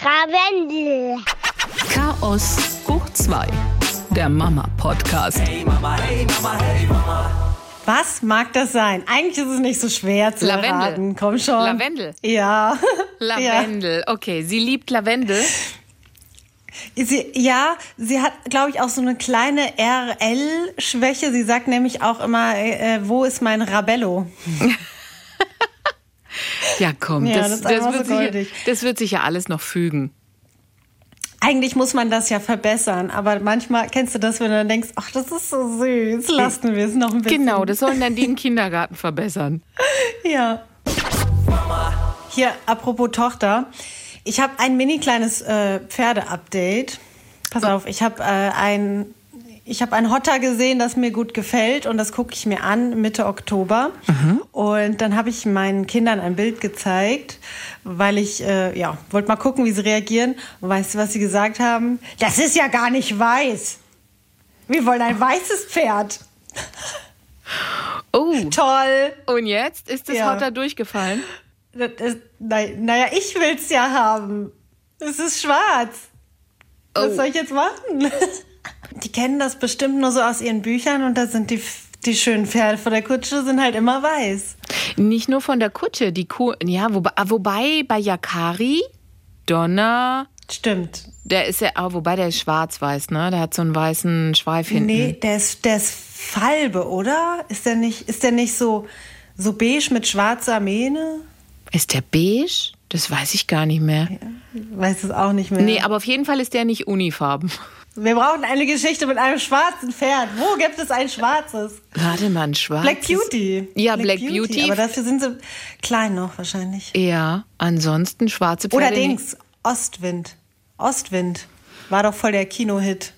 Ravendel. Chaos hoch 2. Der Mama-Podcast. Hey Mama, hey Mama, hey Mama. Was mag das sein? Eigentlich ist es nicht so schwer zu Lavendel. erraten. Komm schon. Lavendel. Ja. Lavendel. Okay, sie liebt Lavendel. Ja. Sie, ja, sie hat, glaube ich, auch so eine kleine RL-Schwäche. Sie sagt nämlich auch immer, äh, wo ist mein Rabello? Ja, komm, Ja, das, das das, wird so sich, goldig. das wird sich ja alles noch fügen. Eigentlich muss man das ja verbessern, aber manchmal kennst du das, wenn du dann denkst, ach, das ist so süß, lassen wir es noch ein bisschen. Genau, das sollen dann die im Kindergarten verbessern. Ja. Hier, apropos Tochter. Ich habe ein mini kleines äh, Pferde-Update. Pass auf, ich habe äh, ein, ich habe ein Hotter gesehen, das mir gut gefällt und das gucke ich mir an Mitte Oktober. Und dann habe ich meinen Kindern ein Bild gezeigt, weil ich äh, ja wollte mal gucken, wie sie reagieren. Und weißt du, was sie gesagt haben? Das ist ja gar nicht weiß. Wir wollen ein weißes Pferd. Oh, Toll. und jetzt ist das Ja. Hotter durchgefallen? Das ist, nein, naja, ich will's ja haben. Es ist schwarz. Was Oh. soll ich jetzt machen? Die kennen das bestimmt nur so aus ihren Büchern und da sind die, die schönen Pferde vor der Kutsche sind halt immer weiß. Nicht nur von der Kutsche, die Kuh, ja, wobei, ah, wobei bei Yakari, Donner, Stimmt. der ist ja, ah, wobei der ist schwarz-weiß, ne? Der hat so einen weißen Schweif hinten. Nee, der ist, der ist Falbe, oder? Ist der nicht, ist der nicht so, so beige mit schwarzer Mähne? Ist der beige? Das weiß ich gar nicht mehr. Weiß es auch nicht mehr. Nee, aber auf jeden Fall ist der nicht unifarben. Wir brauchen eine Geschichte mit einem schwarzen Pferd. Wo gibt es ein schwarzes? Warte mal, ein schwarzes. Black Beauty. Ja, Black, Beauty. Aber dafür sind sie klein noch wahrscheinlich. ja, ansonsten schwarze Pferde. Oder Dings, Ostwind. Ostwind war doch voll der Kinohit.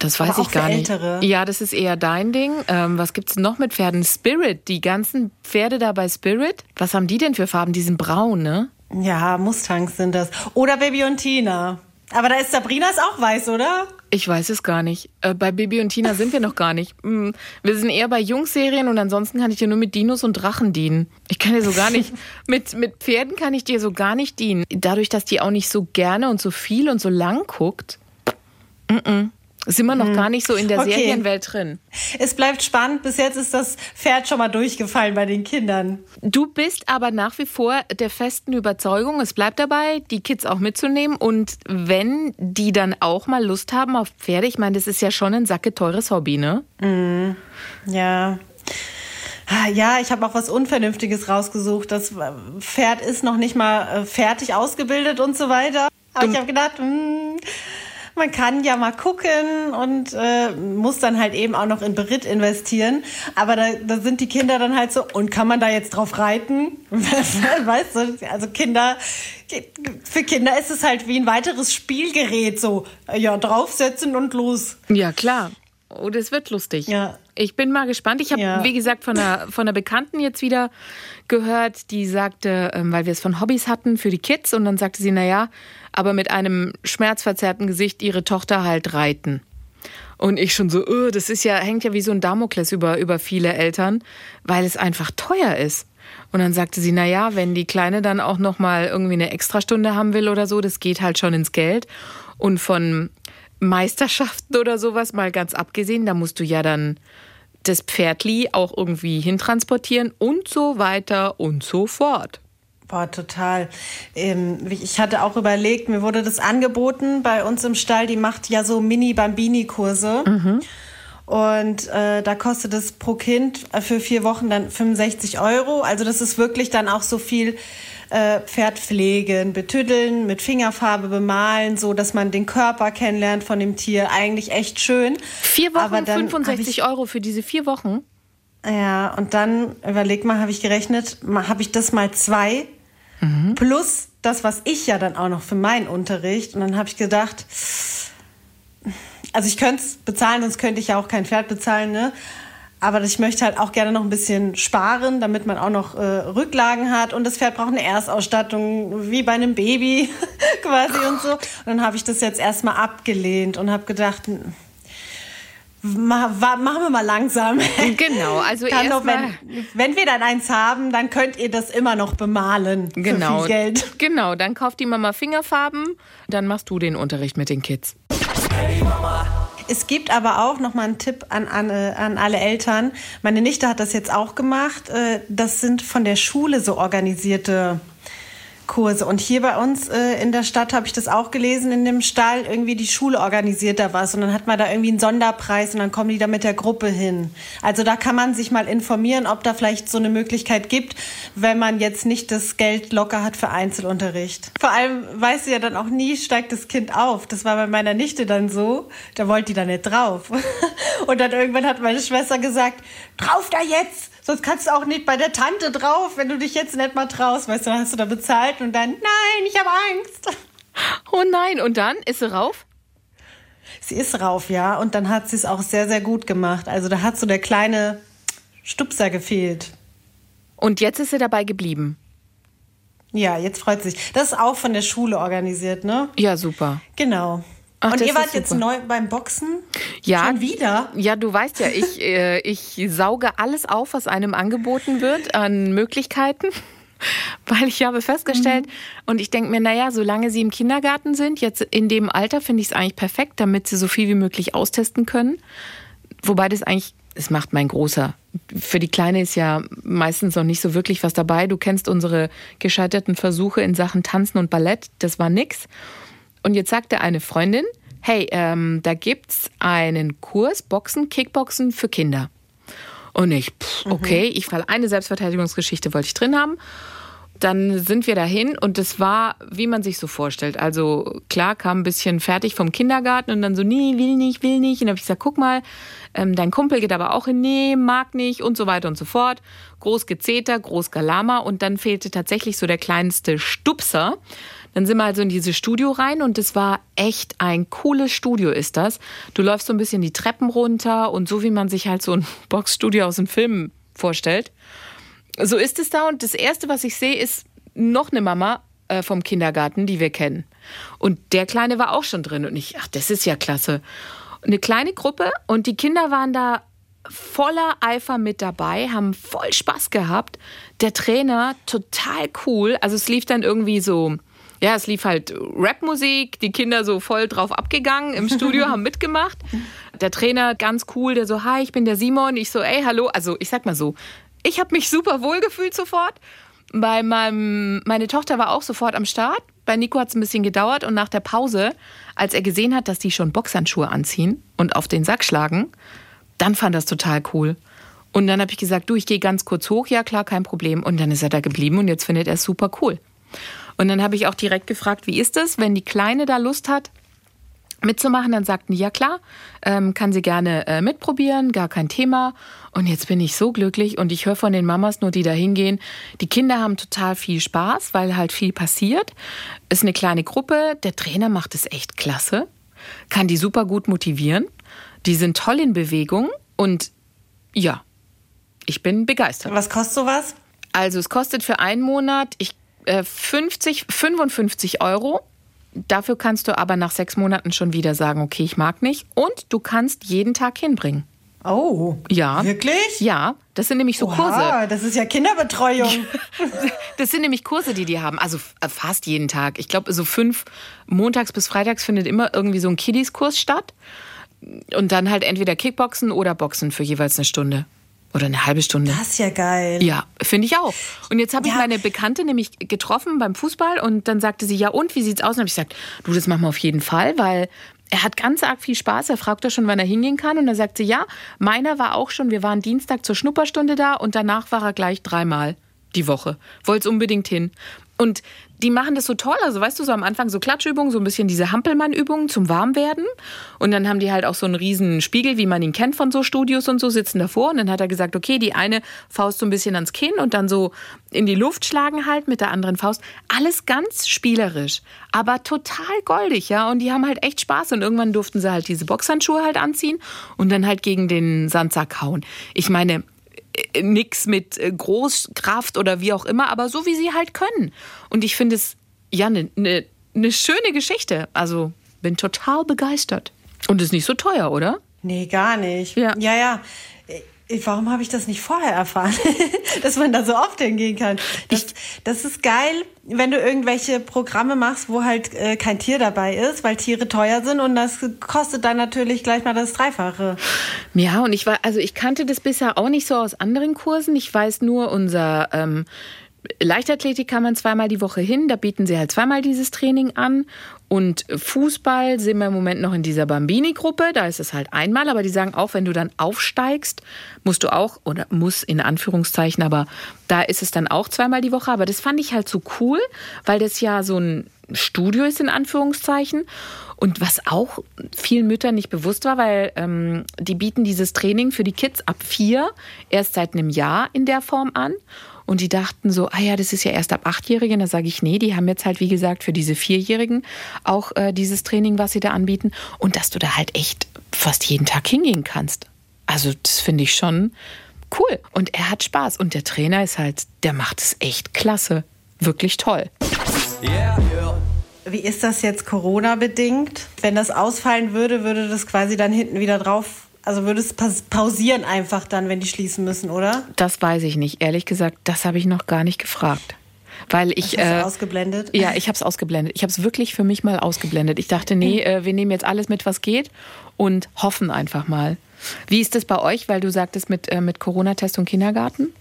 Das weiß ich gar nicht. Ja, das ist eher dein Ding. Ähm, was gibt's noch mit Pferden? Spirit, die ganzen Pferde da bei Spirit. Was haben die denn für Farben? Die sind braun, ne? Ja, Mustangs sind das. Oder Baby und Tina. Aber da ist Sabrina ist auch weiß, oder? Ich weiß es gar nicht. Äh, bei Bibi und Tina sind wir noch gar nicht. Mm, Wir sind eher bei Jungserien und ansonsten kann ich dir nur mit Dinos und Drachen dienen. Ich kann dir so gar nicht, mit, mit Pferden kann ich dir so gar nicht dienen. Dadurch, dass die auch nicht so gerne und so viel und so lang guckt, mm -mm, sind wir noch gar nicht so in der Okay. Serienwelt drin. Es bleibt spannend. Bis jetzt ist das Pferd schon mal durchgefallen bei den Kindern. Du bist aber nach wie vor der festen Überzeugung, es bleibt dabei, die Kids auch mitzunehmen. Und wenn die dann auch mal Lust haben auf Pferde, ich meine, das ist ja schon ein sacketeures Hobby, ne? Ja. Ah, Ja, ich habe auch was Unvernünftiges rausgesucht. Das Pferd ist noch nicht mal äh, fertig ausgebildet und so weiter. Aber ich habe gedacht, hm, man kann ja mal gucken und äh, muss dann halt eben auch noch in Beritt investieren. Aber da, da sind die Kinder dann halt so, und kann man da jetzt drauf reiten? weißt du, also Kinder, für Kinder ist es halt wie ein weiteres Spielgerät, so, ja, draufsetzen und los. Ja, klar. Oh, das wird lustig. Ja. Ich bin mal gespannt. Ich habe, Ja. wie gesagt, von einer, von einer Bekannten jetzt wieder gehört, die sagte, ähm, weil wir es von Hobbys hatten für die Kids, und dann sagte sie, naja, aber mit einem schmerzverzerrten Gesicht ihre Tochter halt reiten. Und ich schon so, öh, das ist ja, hängt ja wie so ein Damokles über, über viele Eltern, weil es einfach teuer ist. Und dann sagte sie, naja, wenn die Kleine dann auch nochmal irgendwie eine Extrastunde haben will oder so, das geht halt schon ins Geld. Und von Meisterschaften oder sowas mal ganz abgesehen, da musst du ja dann das Pferdli auch irgendwie hintransportieren und so weiter und so fort. Boah, total. Ähm, ich hatte auch überlegt, mir wurde das angeboten bei uns im Stall, die macht ja so Mini-Bambini-Kurse. Und äh, da kostet es pro Kind äh, für vier Wochen dann 65 Euro. Also das ist wirklich dann auch so viel äh, Pferd pflegen, betüddeln, mit Fingerfarbe bemalen, so dass man den Körper kennenlernt von dem Tier. Eigentlich echt schön. Vier Wochen, Aber dann hab 65 Euro für diese vier Wochen? Ja, und dann, überleg mal, habe ich gerechnet, habe ich das mal zwei plus das, was ich ja dann auch noch für meinen Unterricht. Und dann habe ich gedacht, also ich könnte es bezahlen, sonst könnte ich ja auch kein Pferd bezahlen, ne? Aber ich möchte halt auch gerne noch ein bisschen sparen, damit man auch noch äh, Rücklagen hat. Und das Pferd braucht eine Erstausstattung, wie bei einem Baby quasi und so. Und dann habe ich das jetzt erstmal abgelehnt und habe gedacht, Ma machen wir mal langsam. Genau, also doch, erstmal. wenn, wenn wir dann eins haben, dann könnt ihr das immer noch bemalen. Genau. Für viel Geld. Genau, dann kauft die Mama Fingerfarben, dann machst du den Unterricht mit den Kids. Es gibt aber auch noch mal einen Tipp an, an, an alle Eltern. Meine Nichte hat das jetzt auch gemacht. Äh, Das sind von der Schule so organisierte Kurse. Und hier bei uns äh, in der Stadt habe ich das auch gelesen, in dem Stall, irgendwie die Schule organisiert da was. Und dann hat man da irgendwie einen Sonderpreis und dann kommen die da mit der Gruppe hin. Also da kann man sich mal informieren, ob da vielleicht so eine Möglichkeit gibt, wenn man jetzt nicht das Geld locker hat für Einzelunterricht. Vor allem weiß sie ja dann auch nie, steigt das Kind auf. Das war bei meiner Nichte dann so, da wollte die da nicht drauf. Und dann irgendwann hat meine Schwester gesagt, drauf da jetzt! Sonst kannst du auch nicht bei der Tante drauf, wenn du dich jetzt nicht mal traust. Weißt du, dann hast du da bezahlt und dann, nein, ich habe Angst. Oh nein, und dann ist sie rauf? Sie ist rauf, ja. Und dann hat sie es auch sehr, sehr gut gemacht. Also da hat so der kleine Stupser gefehlt. Und jetzt ist sie dabei geblieben. Ja, jetzt freut sie sich. Das ist auch von der Schule organisiert, ne? Ja, super. Genau. Ach, und ihr wart jetzt neu beim Boxen? Ja, Schon wieder? Ja, du weißt ja, ich, äh, ich sauge alles auf, was einem angeboten wird an Möglichkeiten. Weil ich habe festgestellt, und ich denke mir, naja, solange sie im Kindergarten sind, jetzt in dem Alter finde ich es eigentlich perfekt, damit sie so viel wie möglich austesten können. Wobei das eigentlich, es macht mein Großer. Für die Kleine ist ja meistens noch nicht so wirklich was dabei. Du kennst unsere gescheiterten Versuche in Sachen Tanzen und Ballett. Das war nix. Und jetzt sagte eine Freundin, hey, ähm, da gibt's einen Kurs Boxen, Kickboxen für Kinder. Und ich, pff, okay, ich fall eine Selbstverteidigungsgeschichte wollte ich drin haben. Dann sind wir dahin und es war, wie man sich so vorstellt. Also klar, kam ein bisschen fertig vom Kindergarten und dann so, nee, will nicht, will nicht. Und dann habe ich gesagt, guck mal, ähm, dein Kumpel geht aber auch hin, nee, mag nicht und so weiter und so fort. Groß Gezeter, groß Galama und dann fehlte tatsächlich so der kleinste Stupser. Dann sind wir also in dieses Studio rein und es war echt ein cooles Studio ist das. Du läufst so ein bisschen die Treppen runter und so wie man sich halt so ein Boxstudio aus dem Film vorstellt. So ist es da und das erste, was ich sehe, ist noch eine Mama äh, vom Kindergarten, die wir kennen. Und der Kleine war auch schon drin und ich, ach, das ist ja klasse. Eine kleine Gruppe und die Kinder waren da voller Eifer mit dabei, haben voll Spaß gehabt. Der Trainer total cool. Also es lief dann irgendwie so, ja, es lief halt Rapmusik, die Kinder so voll drauf abgegangen im Studio, haben mitgemacht. Der Trainer ganz cool, der so, hi, ich bin der Simon. Ich so, ey, hallo. Also ich sag mal so, ich habe mich super wohl gefühlt sofort. Bei meinem, meine Tochter war auch sofort am Start. Bei Nico hat es ein bisschen gedauert und nach der Pause, als er gesehen hat, dass die schon Boxhandschuhe anziehen und auf den Sack schlagen, dann fand er das total cool. Und dann habe ich gesagt, du, ich gehe ganz kurz hoch. Ja, klar, kein Problem. Und dann ist er da geblieben und jetzt findet er es super cool. Und dann habe ich auch direkt gefragt, wie ist es, wenn die Kleine da Lust hat, mitzumachen? Dann sagten die, ja klar, ähm, kann sie gerne äh, mitprobieren, gar kein Thema. Und jetzt bin ich so glücklich und ich höre von den Mamas nur, die da hingehen, die Kinder haben total viel Spaß, weil halt viel passiert. Ist eine kleine Gruppe, der Trainer macht es echt klasse, kann die super gut motivieren. Die sind toll in Bewegung und ja, ich bin begeistert. Was kostet sowas? Also es kostet für einen Monat ich, 50, 55 Euro. Dafür kannst du aber nach sechs Monaten schon wieder sagen, okay, ich mag nicht. Und du kannst jeden Tag hinbringen. Oh. Ja. Wirklich? Ja, das sind nämlich so Kurse. Oha, das ist ja Kinderbetreuung. Das sind nämlich Kurse, die die haben. Also äh, fast jeden Tag. Ich glaube, so fünf montags bis freitags findet immer irgendwie so ein Kiddies-Kurs statt. Und dann halt entweder Kickboxen oder Boxen für jeweils eine Stunde. Oder eine halbe Stunde. Das ist ja geil. Ja, finde ich auch. Und jetzt habe ich Ja. meine Bekannte nämlich getroffen beim Fußball und dann sagte sie, ja und, wie sieht's aus? Und habe ich gesagt, du, das machen wir auf jeden Fall, weil er hat ganz arg viel Spaß. Er fragt doch schon, wann er hingehen kann. Und er sagte, ja, meiner war auch schon, wir waren Dienstag zur Schnupperstunde da und danach war er gleich dreimal die Woche. Wollte unbedingt hin. Und die machen das so toll. Also weißt du, so am Anfang so Klatschübungen, so ein bisschen diese Hampelmann-Übungen zum Warmwerden. Und dann haben die halt auch so einen riesen Spiegel, wie man ihn kennt von so Studios und so, sitzen davor. Und dann hat er gesagt, okay, die eine Faust so ein bisschen ans Kinn und dann so in die Luft schlagen halt mit der anderen Faust. Alles ganz spielerisch, aber total goldig, ja. Und die haben halt echt Spaß. Und irgendwann durften sie halt diese Boxhandschuhe halt anziehen und dann halt gegen den Sandsack hauen. Ich meine, äh, nix mit äh, Großkraft oder wie auch immer, aber so wie sie halt können. Und ich finde es ja eine ne, ne schöne Geschichte. Also bin total begeistert. Und ist nicht so teuer, oder? Nee, gar nicht. Ja. ja. ja. Warum habe ich das nicht vorher erfahren, dass man da so oft hingehen kann? Das, das ist geil, wenn du irgendwelche Programme machst, wo halt äh, kein Tier dabei ist, weil Tiere teuer sind und das kostet dann natürlich gleich mal das Dreifache. Ja, und ich war, also ich kannte das bisher auch nicht so aus anderen Kursen. Ich weiß nur, unser ähm, Leichtathletik kann man zweimal die Woche hin, da bieten sie halt zweimal dieses Training an. Und Fußball sind wir im Moment noch in dieser Bambini-Gruppe, da ist es halt einmal, aber die sagen auch, wenn du dann aufsteigst, musst du auch, oder muss in Anführungszeichen, aber da ist es dann auch zweimal die Woche. Aber das fand ich halt so cool, weil das ja so ein Studio ist in Anführungszeichen. Und was auch vielen Müttern nicht bewusst war, weil ähm, die bieten dieses Training für die Kids ab vier erst seit einem Jahr in der Form an. Und die dachten so, ah ja, das ist ja erst ab Achtjährigen. Da sage ich, nee, die haben jetzt halt, wie gesagt, für diese Vierjährigen auch äh, dieses Training, was sie da anbieten. Und dass du da halt echt fast jeden Tag hingehen kannst. Also das finde ich schon cool. Und er hat Spaß. Und der Trainer ist halt, der macht es echt klasse. Wirklich toll. Yeah. Wie ist das jetzt Corona-bedingt? Wenn das ausfallen würde, würde das quasi dann hinten wieder drauf, also würde es pausieren einfach dann, wenn die schließen müssen, oder? Das weiß ich nicht. Ehrlich gesagt, das habe ich noch gar nicht gefragt. Weil ich. Hast du äh, ausgeblendet? Ja, ich habe es ausgeblendet. Ich habe es wirklich für mich mal ausgeblendet. Ich dachte, nee, äh, wir nehmen jetzt alles mit, was geht und hoffen einfach mal. Wie ist das bei euch, weil du sagtest mit, äh, mit Corona-Test und Kindergarten?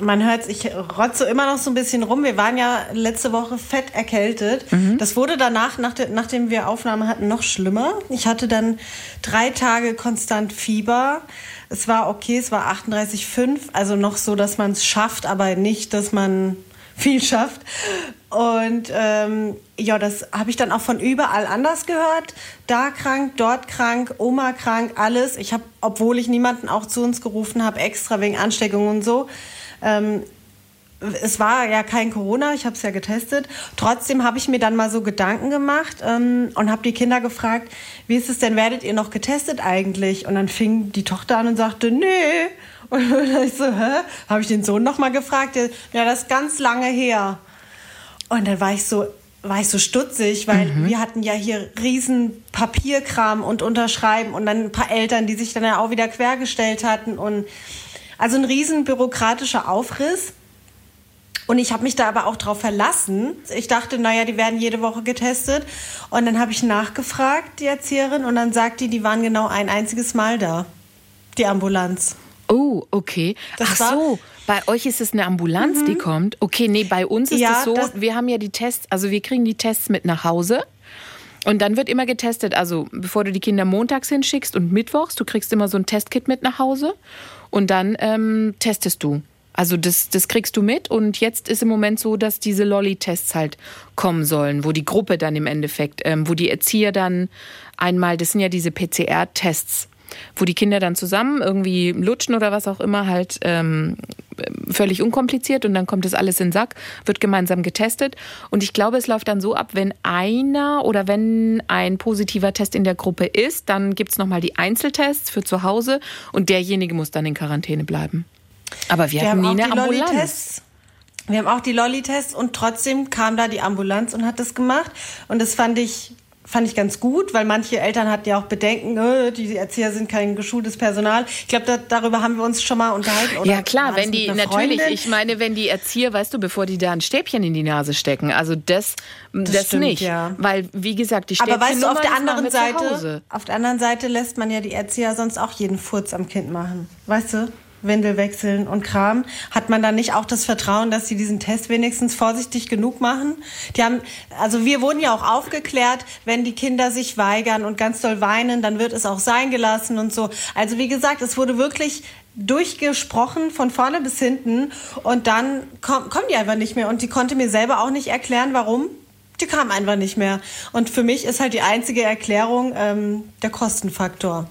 Man hört, ich rotze immer noch so ein bisschen rum. Wir waren ja letzte Woche fett erkältet. Das wurde danach, nach de, nachdem wir Aufnahme hatten, noch schlimmer. Ich hatte dann drei Tage konstant Fieber. Es war okay, es war 38,5. Also noch so, dass man es schafft, aber nicht, dass man viel schafft. Und ähm, ja, das habe ich dann auch von überall anders gehört. Da krank, dort krank, Oma krank, alles. Ich habe, obwohl ich niemanden auch zu uns gerufen habe, extra wegen Ansteckung und so. Ähm, es war ja kein Corona, ich habe es ja getestet. Trotzdem habe ich mir dann mal so Gedanken gemacht ähm, und habe die Kinder gefragt, wie ist es denn, werdet ihr noch getestet eigentlich? Und dann fing die Tochter an und sagte, nee. Und dann ich so, hä? Habe ich den Sohn noch mal gefragt? Ja, das ist ganz lange her. Und dann war ich so, war ich so stutzig, weil wir hatten ja hier riesen Papierkram und Unterschreiben und dann ein paar Eltern, die sich dann ja auch wieder quergestellt hatten und also ein riesen bürokratischer Aufriss. Und ich habe mich da aber auch drauf verlassen. Ich dachte, naja, die werden jede Woche getestet. Und dann habe ich nachgefragt, die Erzieherin, und dann sagt die, die waren genau ein einziges Mal da. Die Ambulanz. Oh, okay. Das Ach Mhm. so, bei euch ist es eine Ambulanz, die kommt. Okay, nee, bei uns ist Ja, es so, das- wir haben ja die Tests, also wir kriegen die Tests mit nach Hause. Und dann wird immer getestet, also bevor du die Kinder montags hinschickst und mittwochs, du kriegst immer so ein Testkit mit nach Hause und dann ähm, testest du. Also das, das kriegst du mit und jetzt ist im Moment so, dass diese Lolly-Tests halt kommen sollen, wo die Gruppe dann im Endeffekt, ähm, wo die Erzieher dann einmal, das sind ja diese PCR-Tests, wo die Kinder dann zusammen irgendwie lutschen oder was auch immer, halt ähm, völlig unkompliziert und dann kommt das alles in den Sack, wird gemeinsam getestet. Und ich glaube, es läuft dann so ab, wenn einer oder wenn ein positiver Test in der Gruppe ist, dann gibt's noch nochmal die Einzeltests für zu Hause und derjenige muss dann in Quarantäne bleiben. Aber wir, Wir hatten haben nie auch eine die Ambulanz. Wir haben auch die Lolli-Tests und trotzdem kam da die Ambulanz und hat das gemacht. Und das fand ich, fand ich ganz gut, weil manche Eltern hatten ja auch Bedenken, äh, die Erzieher sind kein geschultes Personal. Ich glaube, da, darüber haben wir uns schon mal unterhalten. Oder Ja klar, wenn die natürlich, ich meine, wenn die Erzieher, weißt du, bevor die da ein Stäbchen in die Nase stecken, also das, das, stimmt, nicht, ja. weil wie gesagt, die Aber weißt du, auf der das anderen Seite, auf der anderen Seite lässt man ja die Erzieher sonst auch jeden Furz am Kind machen. Weißt du? Windel wechseln und Kram. Hat man dann nicht auch das Vertrauen, dass sie diesen Test wenigstens vorsichtig genug machen? Die haben, also wir wurden ja auch aufgeklärt, wenn die Kinder sich weigern und ganz doll weinen, dann wird es auch sein gelassen und so. Also wie gesagt, es wurde wirklich durchgesprochen von vorne bis hinten und dann komm, kommen die einfach nicht mehr und die konnte mir selber auch nicht erklären, warum. Die kam einfach nicht mehr. Und für mich ist halt die einzige Erklärung ähm, der Kostenfaktor.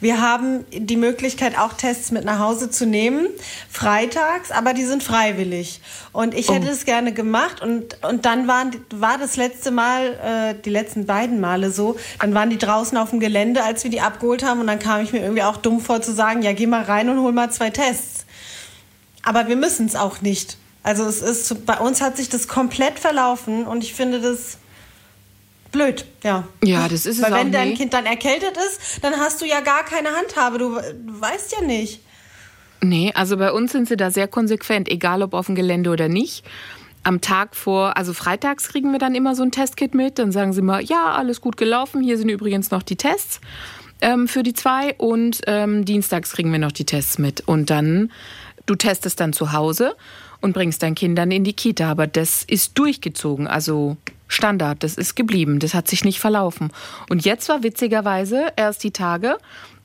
Wir haben die Möglichkeit, auch Tests mit nach Hause zu nehmen, freitags, aber die sind freiwillig. Und ich hätte es gerne gemacht und, und dann waren, war das letzte Mal, äh, die letzten beiden Male so, dann waren die draußen auf dem Gelände, als wir die abgeholt haben und dann kam ich mir irgendwie auch dumm vor zu sagen, ja, geh mal rein und hol mal zwei Tests. Aber wir müssen es auch nicht. Also es ist, bei uns hat sich das komplett verlaufen und ich finde das blöd, ja. Ja, das ist es Weil auch wenn dein nie. Kind dann erkältet ist, dann hast du ja gar keine Handhabe. Du, du weißt ja nicht. Nee, also bei uns sind sie da sehr konsequent, egal ob auf dem Gelände oder nicht. Am Tag vor, also freitags kriegen wir dann immer so ein Testkit mit. Dann sagen sie mal, ja, alles gut gelaufen. Hier sind übrigens noch die Tests ähm, für die zwei. Und ähm, dienstags kriegen wir noch die Tests mit. Und dann, du testest dann zu Hause und bringst dein Kind dann in die Kita. Aber das ist durchgezogen, also Standard. Das ist geblieben. Das hat sich nicht verlaufen. Und jetzt war witzigerweise erst die Tage,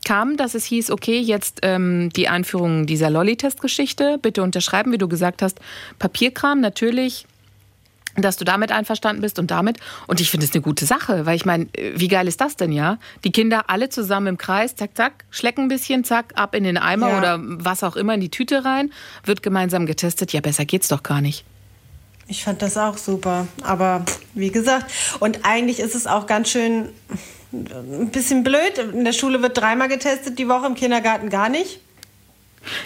kam, dass es hieß, okay, jetzt ähm, die Einführung dieser Lolli-Test-Geschichte, bitte unterschreiben, wie du gesagt hast, Papierkram, natürlich, dass du damit einverstanden bist und damit. Und ich finde es eine gute Sache, weil ich meine, wie geil ist das denn, ja? Die Kinder alle zusammen im Kreis, zack, zack, schlecken ein bisschen, zack, ab in den Eimer Ja. oder was auch immer in die Tüte rein, wird gemeinsam getestet. Ja, besser geht's doch gar nicht. Ich fand das auch super. Aber wie gesagt, und eigentlich ist es auch ganz schön ein bisschen blöd. In der Schule wird dreimal getestet die Woche, im Kindergarten gar nicht.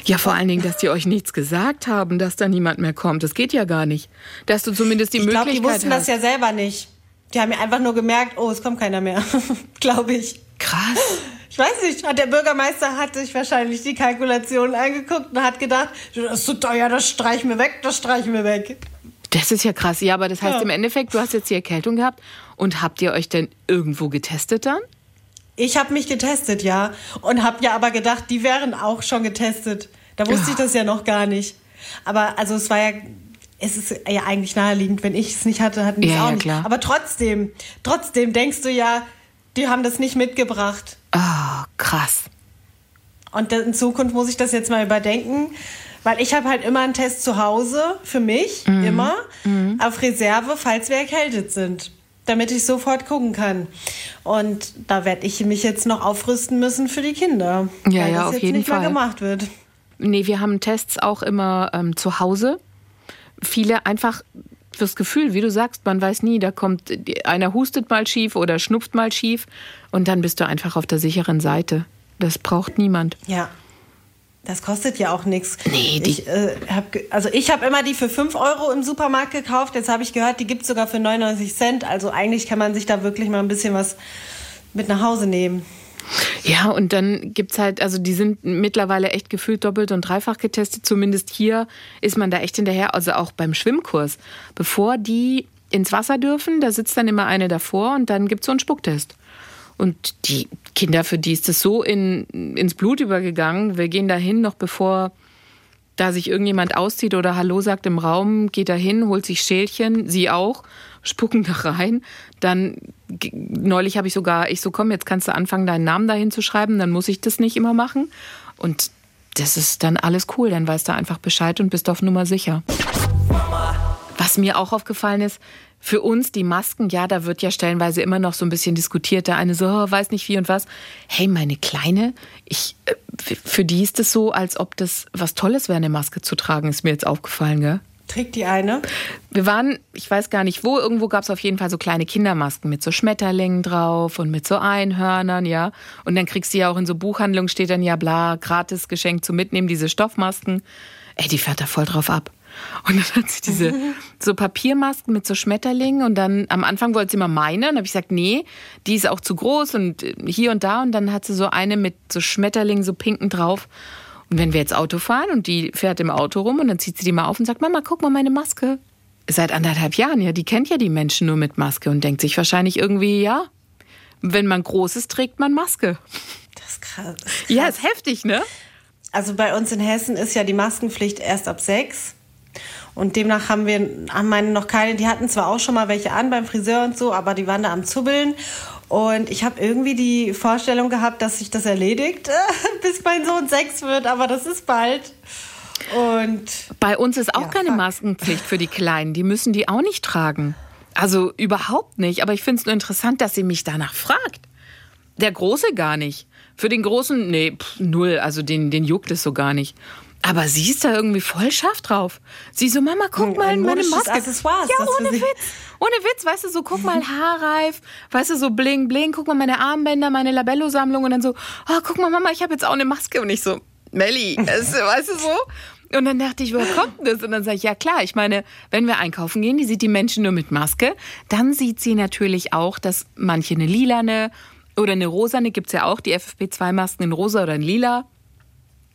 Ja, vor allen Dingen, dass die euch nichts gesagt haben, dass da niemand mehr kommt. Das geht ja gar nicht. Dass du zumindest die Ich glaube, Möglichkeit die wussten hast. das ja selber nicht. Die haben ja einfach nur gemerkt, oh, es kommt keiner mehr. glaube ich. Krass. Ich weiß nicht, hat der Bürgermeister hat sich wahrscheinlich die Kalkulation angeguckt und hat gedacht, das ist so teuer, das streichen wir weg, das streichen wir weg. Das ist ja krass. Ja, aber das heißt Ja. im Endeffekt, du hast jetzt die Erkältung gehabt und habt ihr euch denn irgendwo getestet dann? Ich habe mich getestet, ja. Und habe ja aber gedacht, die wären auch schon getestet. Da wusste Ja. ich das ja noch gar nicht. Aber also es war ja, es ist ja eigentlich naheliegend, wenn ich es nicht hatte, hatten die es Ja, auch ja, nicht. klar. Aber trotzdem, trotzdem denkst du ja, die haben das nicht mitgebracht. Ah, krass. Und in Zukunft muss ich das jetzt mal überdenken, weil ich habe halt immer einen Test zu Hause für mich, Mhm. immer, auf Reserve, falls wir erkältet sind, damit ich sofort gucken kann. Und da werde ich mich jetzt noch aufrüsten müssen für die Kinder, Ja, weil ja, das auf jetzt jeden nicht mehr Fall. gemacht wird. Nee, wir haben Tests auch immer ähm, zu Hause. Viele einfach fürs Gefühl, wie du sagst, man weiß nie, da kommt einer hustet mal schief oder schnupft mal schief und dann bist du einfach auf der sicheren Seite. Das braucht niemand. Ja. Das kostet ja auch nichts. Nee, die- ich, äh, hab, also ich habe immer die für 5 Euro im Supermarkt gekauft. Jetzt habe ich gehört, die gibt es sogar für 99 Cent. Also eigentlich kann man sich da wirklich mal ein bisschen was mit nach Hause nehmen. Ja, und dann gibt's halt, also die sind mittlerweile echt gefühlt doppelt und dreifach getestet. Zumindest hier ist man da echt hinterher, also auch beim Schwimmkurs. Bevor die ins Wasser dürfen, da sitzt dann immer eine davor und dann gibt's so einen Spucktest. Und die Kinder, für die ist das so in, ins Blut übergegangen. Wir gehen dahin, noch bevor da sich irgendjemand auszieht oder Hallo sagt im Raum, geht da hin, holt sich Schälchen, sie auch, spucken da rein. Dann neulich habe ich sogar, ich so komm, jetzt kannst du anfangen, deinen Namen dahin zu schreiben, dann muss ich das nicht immer machen. Und das ist dann alles cool, dann weißt du einfach Bescheid und bist auf Nummer sicher. Was mir auch aufgefallen ist, für uns die Masken, ja, da wird ja stellenweise immer noch so ein bisschen diskutiert. Der eine so, oh, weiß nicht wie und was. Hey, meine Kleine, ich, äh, für die ist es so, als ob das was Tolles wäre, eine Maske zu tragen, ist mir jetzt aufgefallen, gell? Trägt die eine? Wir waren, ich weiß gar nicht wo, irgendwo gab es auf jeden Fall so kleine Kindermasken mit so Schmetterlingen drauf und mit so Einhörnern, ja. Und dann kriegst du ja auch in so Buchhandlungen steht dann ja bla, gratis Geschenk zum Mitnehmen, diese Stoffmasken. Ey, die fährt da voll drauf ab. Und dann hat sie diese so Papiermasken mit so Schmetterlingen und dann am Anfang wollte sie mal meine und habe ich gesagt, nee, die ist auch zu groß und äh, hier und da und dann hat sie so eine mit so Schmetterlingen, so pinken drauf. Und wenn wir jetzt Auto fahren und die fährt im Auto rum und dann zieht sie die mal auf und sagt, Mama, guck mal meine Maske. Seit anderthalb Jahren, ja, die kennt ja die Menschen nur mit Maske und denkt sich wahrscheinlich irgendwie, ja, wenn man Großes trägt man Maske. Das ist krass. Ja, ist heftig, ne? Also bei uns in Hessen ist ja die Maskenpflicht erst ab sechs. Und demnach haben wir haben meine noch keine, die hatten zwar auch schon mal welche an beim Friseur und so, aber die waren da am Zubbeln. Und ich habe irgendwie die Vorstellung gehabt, dass sich das erledigt, bis mein Sohn sechs wird, aber das ist bald. Und Bei uns ist auch Ja, keine fuck. Maskenpflicht für die Kleinen. Die müssen die auch nicht tragen. Also überhaupt nicht. Aber ich finde es nur interessant, dass sie mich danach fragt. Der Große gar nicht. Für den Großen, nee, pff, null. Also den, den juckt es so gar nicht. Aber sie ist da irgendwie voll scharf drauf. Sie so, Mama, guck Ein- mal ein meine Maske. Accessoire ist ja, ohne. Witz. Ohne Witz, weißt du, so guck mal haarreif, weißt du, so bling bling, guck mal meine Armbänder, meine Labello-Sammlung und dann so, oh, guck mal, Mama, ich habe jetzt auch eine Maske und ich so, Melli, es, weißt du so? Und dann dachte ich, woher kommt das? Und dann sage ich, ja klar, ich meine, wenn wir einkaufen gehen, die sieht die Menschen nur mit Maske, dann sieht sie natürlich auch, dass manche eine lilane oder eine rosane, gibt's ja auch, die FFP2-Masken in rosa oder in lila.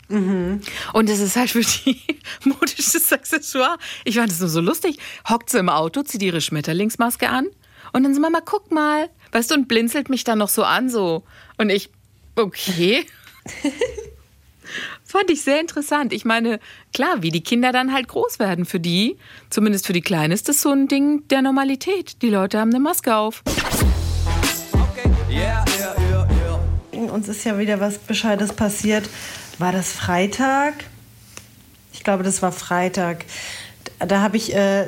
Und das ist halt für die modisches Accessoire. Ich fand das nur so lustig. Hockt sie im Auto, zieht ihre Schmetterlingsmaske an und dann so, Mama, guck mal. Weißt du, und blinzelt mich dann noch so an, so. Und ich, okay. Fand ich sehr interessant. Ich meine, klar, wie die Kinder dann halt groß werden. Für die, zumindest für die Kleinen, ist das so ein Ding der Normalität. Die Leute haben eine Maske auf. Yeah, yeah, yeah, yeah. Uns ist ja wieder was Bescheides passiert. War das Freitag? Ich glaube, das war Freitag. Da, habe ich. Äh,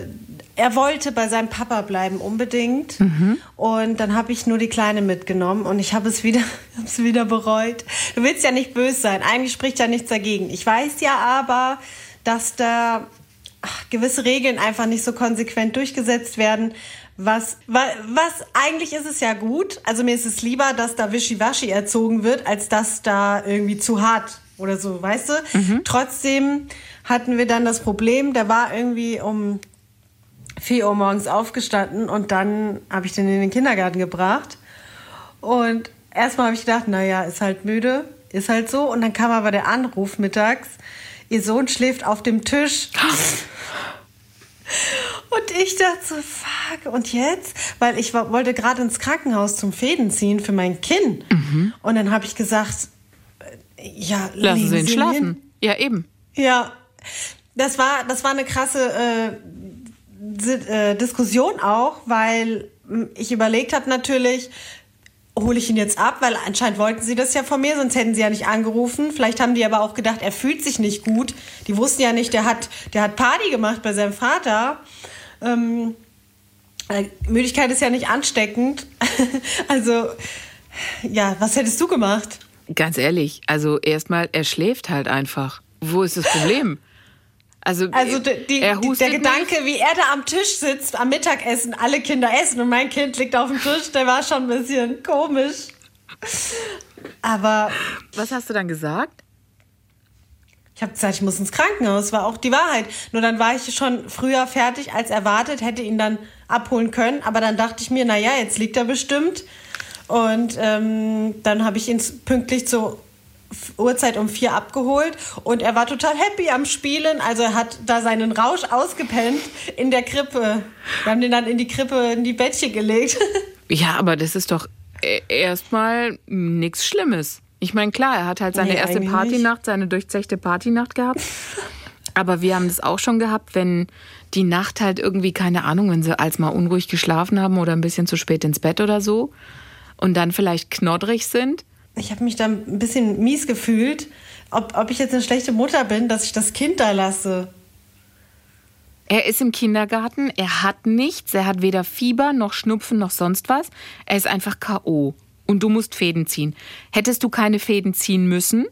er wollte bei seinem Papa bleiben unbedingt und dann habe ich nur die Kleine mitgenommen und ich habe es wieder, hab's wieder bereut. Du willst ja nicht böse sein, eigentlich spricht ja nichts dagegen. Ich weiß ja aber, dass da ach, gewisse Regeln einfach nicht so konsequent durchgesetzt werden. Was, wa- was eigentlich ist es ja gut. Also mir ist es lieber, dass da wischiwaschi erzogen wird, als dass da irgendwie zu hart oder so, weißt du? Trotzdem hatten wir dann das Problem, der war irgendwie um 4 Uhr morgens aufgestanden und dann habe ich den in den Kindergarten gebracht. Und erstmal habe ich gedacht, naja, ist halt müde, ist halt so. Und dann kam aber der Anruf mittags, ihr Sohn schläft auf dem Tisch. Und ich dachte so, fuck, und jetzt? Weil ich wollte gerade ins Krankenhaus zum Fäden ziehen für mein Kinn. Und dann habe ich gesagt, ja, Lassen sie ihn schlafen. hin. Ja, eben. Ja, das war, das war eine krasse äh, äh, Diskussion auch, weil m, ich überlegt habe natürlich, hole ich ihn jetzt ab, weil anscheinend wollten sie das ja von mir, sonst hätten sie ja nicht angerufen. Vielleicht haben die aber auch gedacht, er fühlt sich nicht gut. Die wussten ja nicht, der hat, der hat Party gemacht bei seinem Vater. Ähm, äh, Müdigkeit ist ja nicht ansteckend. also, ja, was hättest du gemacht? Ganz ehrlich, also erstmal, er schläft halt einfach. Wo ist das Problem? Also, Also die, die, er der Gedanke, wie er da am Tisch sitzt, am Mittagessen, alle Kinder essen und mein Kind liegt auf dem Tisch, der war schon ein bisschen komisch. Aber Nicht. Was hast du dann gesagt? ich habe gesagt, ich muss ins Krankenhaus, war auch die Wahrheit. Nur dann war ich schon früher fertig als erwartet, hätte ihn dann abholen können. Aber dann dachte ich mir, naja, jetzt liegt er bestimmt. Und ähm, dann habe ich ihn pünktlich zur Uhrzeit um vier abgeholt und er war total happy am Spielen. Also er hat da seinen Rausch ausgepennt in der Krippe. Wir haben den dann in die Krippe, in die Bettchen gelegt. Ja, aber das ist doch e- erstmal nichts Schlimmes. Ich meine, klar, er hat halt seine Nee, erste Partynacht, seine durchzechte Partynacht gehabt. Aber wir haben das auch schon gehabt, wenn die Nacht halt irgendwie, keine Ahnung, wenn sie als mal unruhig geschlafen haben oder ein bisschen zu spät ins Bett oder so und dann vielleicht knoddrig sind. Ich habe mich dann ein bisschen mies gefühlt, ob, ob ich jetzt eine schlechte Mutter bin, dass ich das Kind da lasse. Er ist im Kindergarten, er hat nichts, er hat weder Fieber noch Schnupfen noch sonst was. Er ist einfach K.O. Und du musst Fäden ziehen. Hättest du keine Fäden ziehen müssen?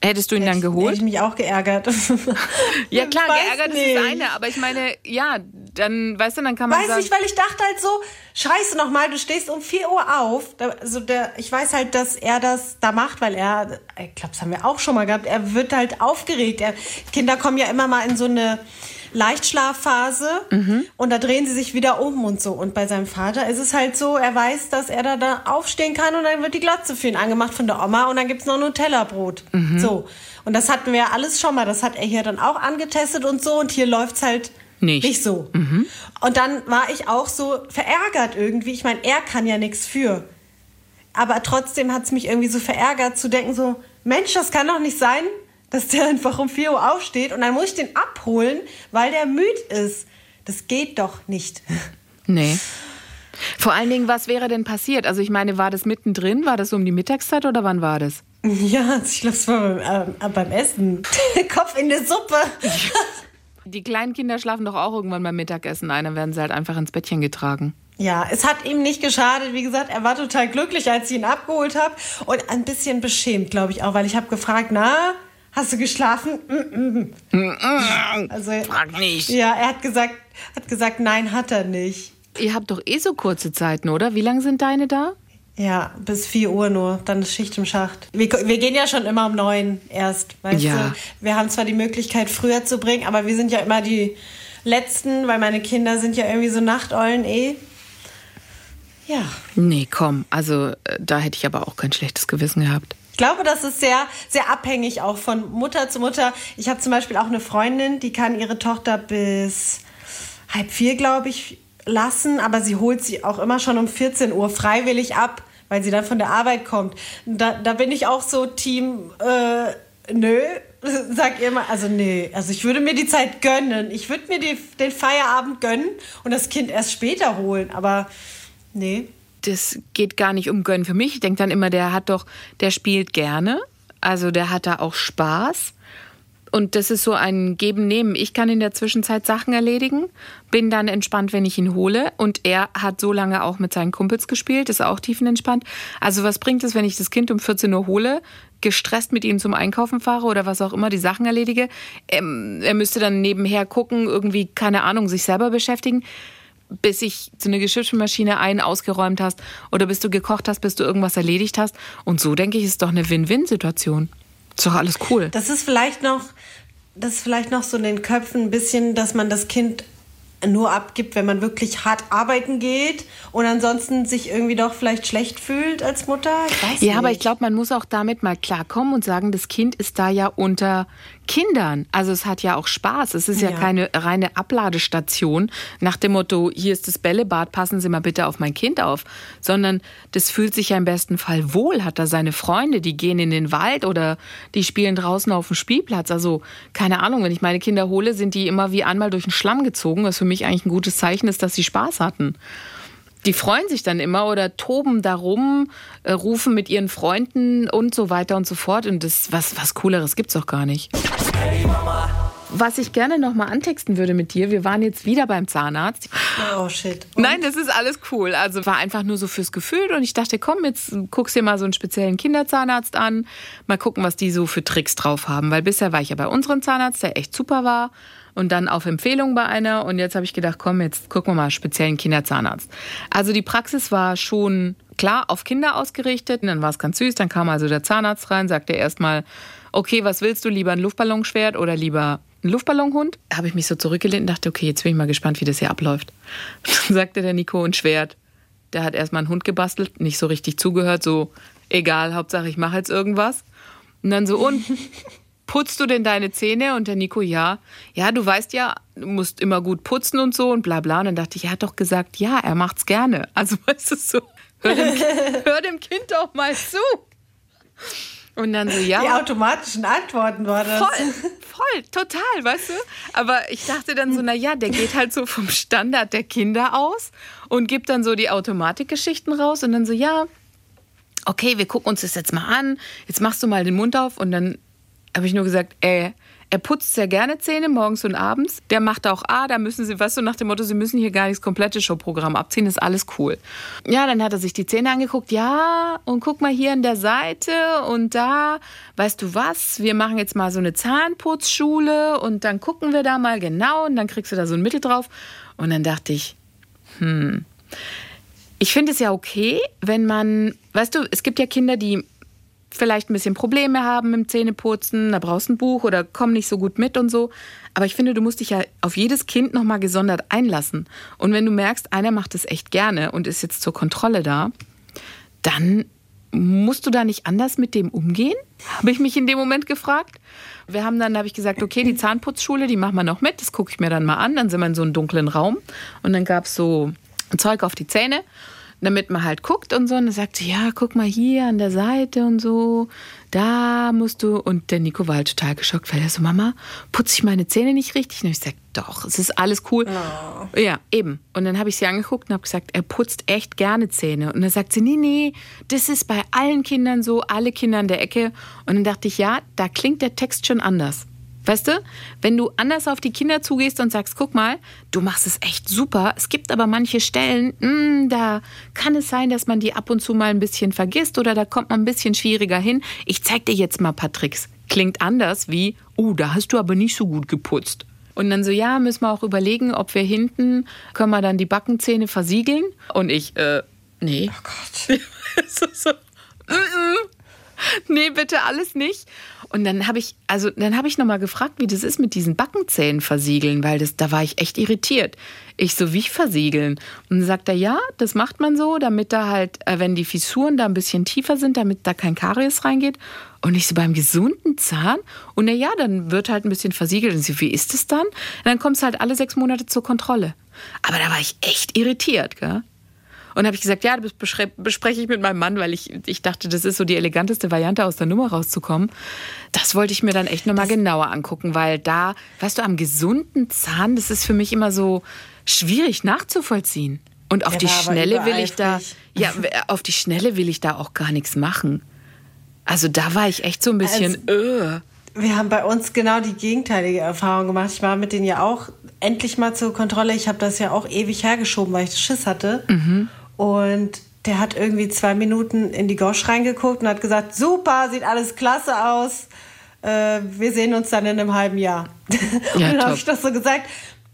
Hättest du ihn dann Hätte geholt? ich mich auch geärgert. Ja klar, geärgert ist nicht. das eine, aber ich meine, ja, dann, weißt du, dann kann man Weiß sagen, nicht, weil ich dachte halt so, scheiße nochmal, du stehst um 4 Uhr auf. Also der, ich weiß halt, dass er das da macht, weil er, ich glaube, das haben wir auch schon mal gehabt, er wird halt aufgeregt. Er, Kinder kommen ja immer mal in so eine Leichtschlafphase und da drehen sie sich wieder um und so. Und bei seinem Vater ist es halt so, er weiß, dass er da, da aufstehen kann und dann wird die Glotze für ihn angemacht von der Oma und dann gibt's noch Nutella-Brot. So. Und das hatten wir ja alles schon mal. Das hat er hier dann auch angetestet und so. Und hier läuft's halt Nicht. nicht so. Und dann war ich auch so verärgert irgendwie. Ich meine, er kann ja nichts für. Aber trotzdem hat es mich irgendwie so verärgert zu denken, so, Mensch, das kann doch nicht sein, dass der einfach um 4 Uhr aufsteht und dann muss ich den abholen, weil der müde ist. Das geht doch nicht. nee. Vor allen Dingen, was wäre denn passiert? Also ich meine, war das mittendrin? War das so um die Mittagszeit oder wann war das? Ja, ich glaube, es war beim, äh, beim Essen. Kopf in der Suppe. Die kleinen Kinder schlafen doch auch irgendwann beim Mittagessen ein, dann werden sie halt einfach ins Bettchen getragen. Ja, es hat ihm nicht geschadet. Wie gesagt, er war total glücklich, als ich ihn abgeholt habe. Und ein bisschen beschämt, glaube ich auch, weil ich habe gefragt, na, hast du geschlafen? Mm, mm. Also, Frag nicht. ja, er hat gesagt, hat gesagt, nein, hat er nicht. Ihr habt doch eh so kurze Zeiten, oder? Wie lange sind deine da? Ja, bis 4 Uhr nur, dann ist Schicht im Schacht. Wir, wir gehen ja schon immer um 9 erst, weißt Ja. du? Wir haben zwar die Möglichkeit, früher zu bringen, aber wir sind ja immer die Letzten, weil meine Kinder sind ja irgendwie so Nachteulen eh. Ja. Nee, komm, also äh, da hätte ich aber auch kein schlechtes Gewissen gehabt. Ich glaube, das ist sehr, sehr abhängig auch von Mutter zu Mutter. Ich habe zum Beispiel auch eine Freundin, die kann ihre Tochter bis halb vier, glaube ich, lassen, aber sie holt sie auch immer schon um 14 Uhr freiwillig ab, weil sie dann von der Arbeit kommt. Da, da bin ich auch so Team, äh, nö, sag ihr immer, also nee, also ich würde mir die Zeit gönnen. Ich würde mir die, den Feierabend gönnen und das Kind erst später holen, aber nee. das geht gar nicht um Gönnen für mich. Ich denke dann immer, der hat doch, der spielt gerne. Also der hat da auch Spaß. Und das ist so ein Geben-Nehmen. Ich kann in der Zwischenzeit Sachen erledigen, bin dann entspannt, wenn ich ihn hole. Und er hat so lange auch mit seinen Kumpels gespielt, ist auch tiefenentspannt. Also was bringt es, wenn ich das Kind um 14 Uhr hole, gestresst mit ihm zum Einkaufen fahre oder was auch immer, die Sachen erledige? Ähm, er müsste dann nebenher gucken, irgendwie, keine Ahnung, sich selber beschäftigen bis ich so eine Geschirrspülmaschine ein ausgeräumt hast oder bis du gekocht hast, bis du irgendwas erledigt hast. Und so denke ich, ist doch eine Win-Win-Situation. Ist doch alles cool. Das ist vielleicht noch, das ist vielleicht noch so in den Köpfen ein bisschen, dass man das Kind nur abgibt, wenn man wirklich hart arbeiten geht und ansonsten sich irgendwie doch vielleicht schlecht fühlt als Mutter. Ich weiß Ja, nicht. aber ich glaube, man muss auch damit mal klarkommen und sagen, das Kind ist da ja unter Kindern. Also es hat ja auch Spaß. Es ist ja, Ja. keine reine Abladestation nach dem Motto, hier ist das Bällebad, passen Sie mal bitte auf mein Kind auf. Sondern das fühlt sich ja im besten Fall wohl, hat da seine Freunde, die gehen in den Wald oder die spielen draußen auf dem Spielplatz. Also keine Ahnung, wenn ich meine Kinder hole, sind die immer wie einmal durch den Schlamm gezogen, was für mich eigentlich ein gutes Zeichen ist, dass sie Spaß hatten. Die freuen sich dann immer oder toben darum, äh, rufen mit ihren Freunden und so weiter und so fort. Und das, was, was Cooleres gibt's doch gar nicht. Was ich gerne nochmal antexten würde mit dir, wir waren jetzt wieder beim Zahnarzt. Oh shit. Nein, das ist alles cool. Also war einfach nur so fürs Gefühl und ich dachte, komm, jetzt guckst dir mal so einen speziellen Kinderzahnarzt an. Mal gucken, was die so für Tricks drauf haben. Weil bisher war ich ja bei unserem Zahnarzt, der echt super war. Und dann auf Empfehlung bei einer. Und jetzt habe ich gedacht, komm, jetzt gucken wir mal speziellen Kinderzahnarzt. Also die Praxis war schon klar auf Kinder ausgerichtet. Und dann war es ganz süß. Dann kam also der Zahnarzt rein, sagte erstmal, okay, was willst du, lieber ein Luftballonschwert oder lieber ein Luftballonhund? Da habe ich mich so zurückgelehnt und dachte, okay, jetzt bin ich mal gespannt, wie das hier abläuft. Dann sagte der Nico ein Schwert. Der hat erstmal einen Hund gebastelt, nicht so richtig zugehört, so egal, Hauptsache ich mache jetzt irgendwas. Und dann so, und putzt du denn deine Zähne? Und der Nico, ja. Ja, du weißt ja, du musst immer gut putzen und so und bla bla. Und dann dachte ich, er hat doch gesagt, ja, er macht's gerne. Also weißt du so, hör dem, hör dem Kind doch mal zu. Und dann so, ja. Die automatischen Antworten war das. Voll, voll, total, weißt du? Aber ich dachte dann so, na ja, der geht halt so vom Standard der Kinder aus und gibt dann so die Automatikgeschichten raus und dann so, ja, okay, wir gucken uns das jetzt mal an. Jetzt machst du mal den Mund auf und dann habe ich nur gesagt, ey, er putzt sehr gerne Zähne morgens und abends. Der macht auch, ah, da müssen Sie, weißt du, nach dem Motto, Sie müssen hier gar nicht das komplette Showprogramm abziehen, ist alles cool. Ja, dann hat er sich die Zähne angeguckt, ja, und guck mal hier an der Seite und da, weißt du was, wir machen jetzt mal so eine Zahnputzschule und dann gucken wir da mal genau und dann kriegst du da so ein Mittel drauf. Und dann dachte ich, hm, ich finde es ja okay, wenn man, weißt du, es gibt ja Kinder, die vielleicht ein bisschen Probleme haben mit dem Zähneputzen, da brauchst ein Buch oder kommen nicht so gut mit und so. Aber ich finde, du musst dich ja auf jedes Kind nochmal gesondert einlassen. Und wenn du merkst, einer macht es echt gerne und ist jetzt zur Kontrolle da, dann musst du da nicht anders mit dem umgehen? Habe ich mich in dem Moment gefragt. Wir haben dann, habe ich gesagt, okay, die Zahnputzschule, die machen wir noch mit, das gucke ich mir dann mal an. Dann sind wir in so einem dunklen Raum und dann gab es so Zeug auf die Zähne damit man halt guckt und so. Und dann sagt sie, ja, guck mal hier an der Seite und so, da musst du. Und der Nico war halt total geschockt, weil er so, Mama, putze ich meine Zähne nicht richtig? Und ich sag, doch, es ist alles cool. Ja, eben. Und dann habe ich sie angeguckt und habe gesagt, er putzt echt gerne Zähne. Und dann sagt sie, nee, nee, das ist bei allen Kindern so, alle Kinder in der Ecke. Und dann dachte ich, ja, da klingt der Text schon anders. Weißt du, wenn du anders auf die Kinder zugehst und sagst, guck mal, du machst es echt super, es gibt aber manche Stellen, mh, da kann es sein, dass man die ab und zu mal ein bisschen vergisst oder da kommt man ein bisschen schwieriger hin. Ich zeig dir jetzt mal ein paar Tricks. Klingt anders wie, oh, da hast du aber nicht so gut geputzt. Und dann so, ja, müssen wir auch überlegen, ob wir hinten, können wir dann die Backenzähne versiegeln? Und ich, äh, nee. Oh Gott. so, so. Mm -mm. Nee, bitte alles nicht. Und dann habe ich, also dann habe ich nochmal gefragt, wie das ist mit diesen Backenzähnen versiegeln, weil das, da war ich echt irritiert. Ich so, wie versiegeln? Und dann sagt er, ja, das macht man so, damit da halt, äh, wenn die Fissuren da ein bisschen tiefer sind, damit da kein Karies reingeht. Und ich so, beim gesunden Zahn? Und er, ja, dann wird halt ein bisschen versiegelt. Und sie, wie ist es dann? Und dann kommst du halt alle sechs Monate zur Kontrolle. Aber da war ich echt irritiert, gell? Und habe ich gesagt, ja, das bespreche ich mit meinem Mann, weil ich, ich dachte, das ist so die eleganteste Variante, aus der Nummer rauszukommen. Das wollte ich mir dann echt nochmal genauer angucken, weil da, weißt du, am gesunden Zahn, das ist für mich immer so schwierig nachzuvollziehen. Und auf Der die Schnelle will ich da, ja, auf die Schnelle will ich da auch gar nichts machen. Also da war ich echt so ein bisschen, äh. Wir haben bei uns genau die gegenteilige Erfahrung gemacht. Ich war mit denen ja auch endlich mal zur Kontrolle. Ich habe das ja auch ewig hergeschoben, weil ich Schiss hatte. Und der hat irgendwie zwei Minuten in die Gosch reingeguckt und hat gesagt, super, sieht alles klasse aus. Äh, wir sehen uns dann in einem halben Jahr. und Ja, dann habe ich das so gesagt,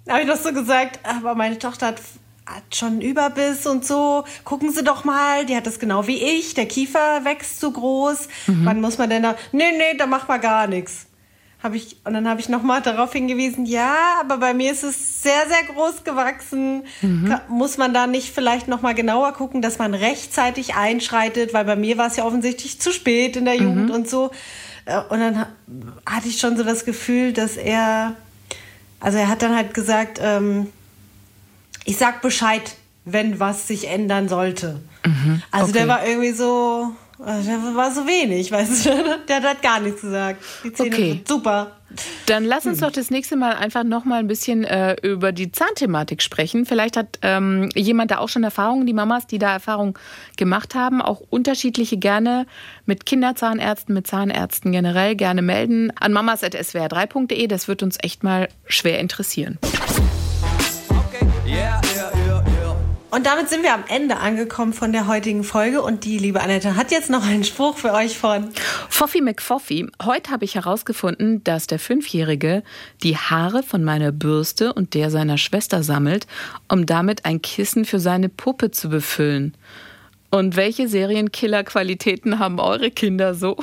habe ich das so gesagt, aber meine Tochter hat, hat schon einen Überbiss und so. Gucken Sie doch mal, die hat das genau wie ich. Der Kiefer wächst zu groß. Wann muss man denn da? Nee, nee, da macht man gar nichts. Hab ich, und dann habe ich nochmal darauf hingewiesen, ja, aber bei mir ist es sehr, sehr groß gewachsen. Ka- Muss man da nicht vielleicht nochmal genauer gucken, dass man rechtzeitig einschreitet, weil bei mir war es ja offensichtlich zu spät in der Jugend und so. Äh, Und dann ha- hatte ich schon so das Gefühl, dass er, also er hat dann halt gesagt, ähm, ich sag Bescheid, wenn was sich ändern sollte. also der okay. war irgendwie so, äh, der war so wenig, weißt du, der hat halt gar nichts gesagt. Die Zähne Okay. sind super. Dann lass Hm. uns doch das nächste Mal einfach noch mal ein bisschen äh, über die Zahnthematik sprechen. Vielleicht hat ähm, jemand da auch schon Erfahrungen, die Mamas, die da Erfahrung gemacht haben, auch unterschiedliche gerne mit Kinderzahnärzten, mit Zahnärzten generell gerne melden an mamas.swr3.de. Das wird uns echt mal schwer interessieren. Okay. Yeah, yeah. Und damit sind wir am Ende angekommen von der heutigen Folge und die liebe Annette hat jetzt noch einen Spruch für euch von Foffi McFoffi, heute habe ich herausgefunden, dass der Fünfjährige die Haare von meiner Bürste und der seiner Schwester sammelt, um damit ein Kissen für seine Puppe zu befüllen. Und welche Serienkiller-Qualitäten haben eure Kinder so?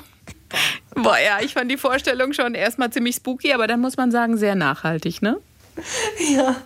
Boah, ja, ich fand die Vorstellung schon erstmal ziemlich spooky, aber dann muss man sagen, sehr nachhaltig, ne? ja.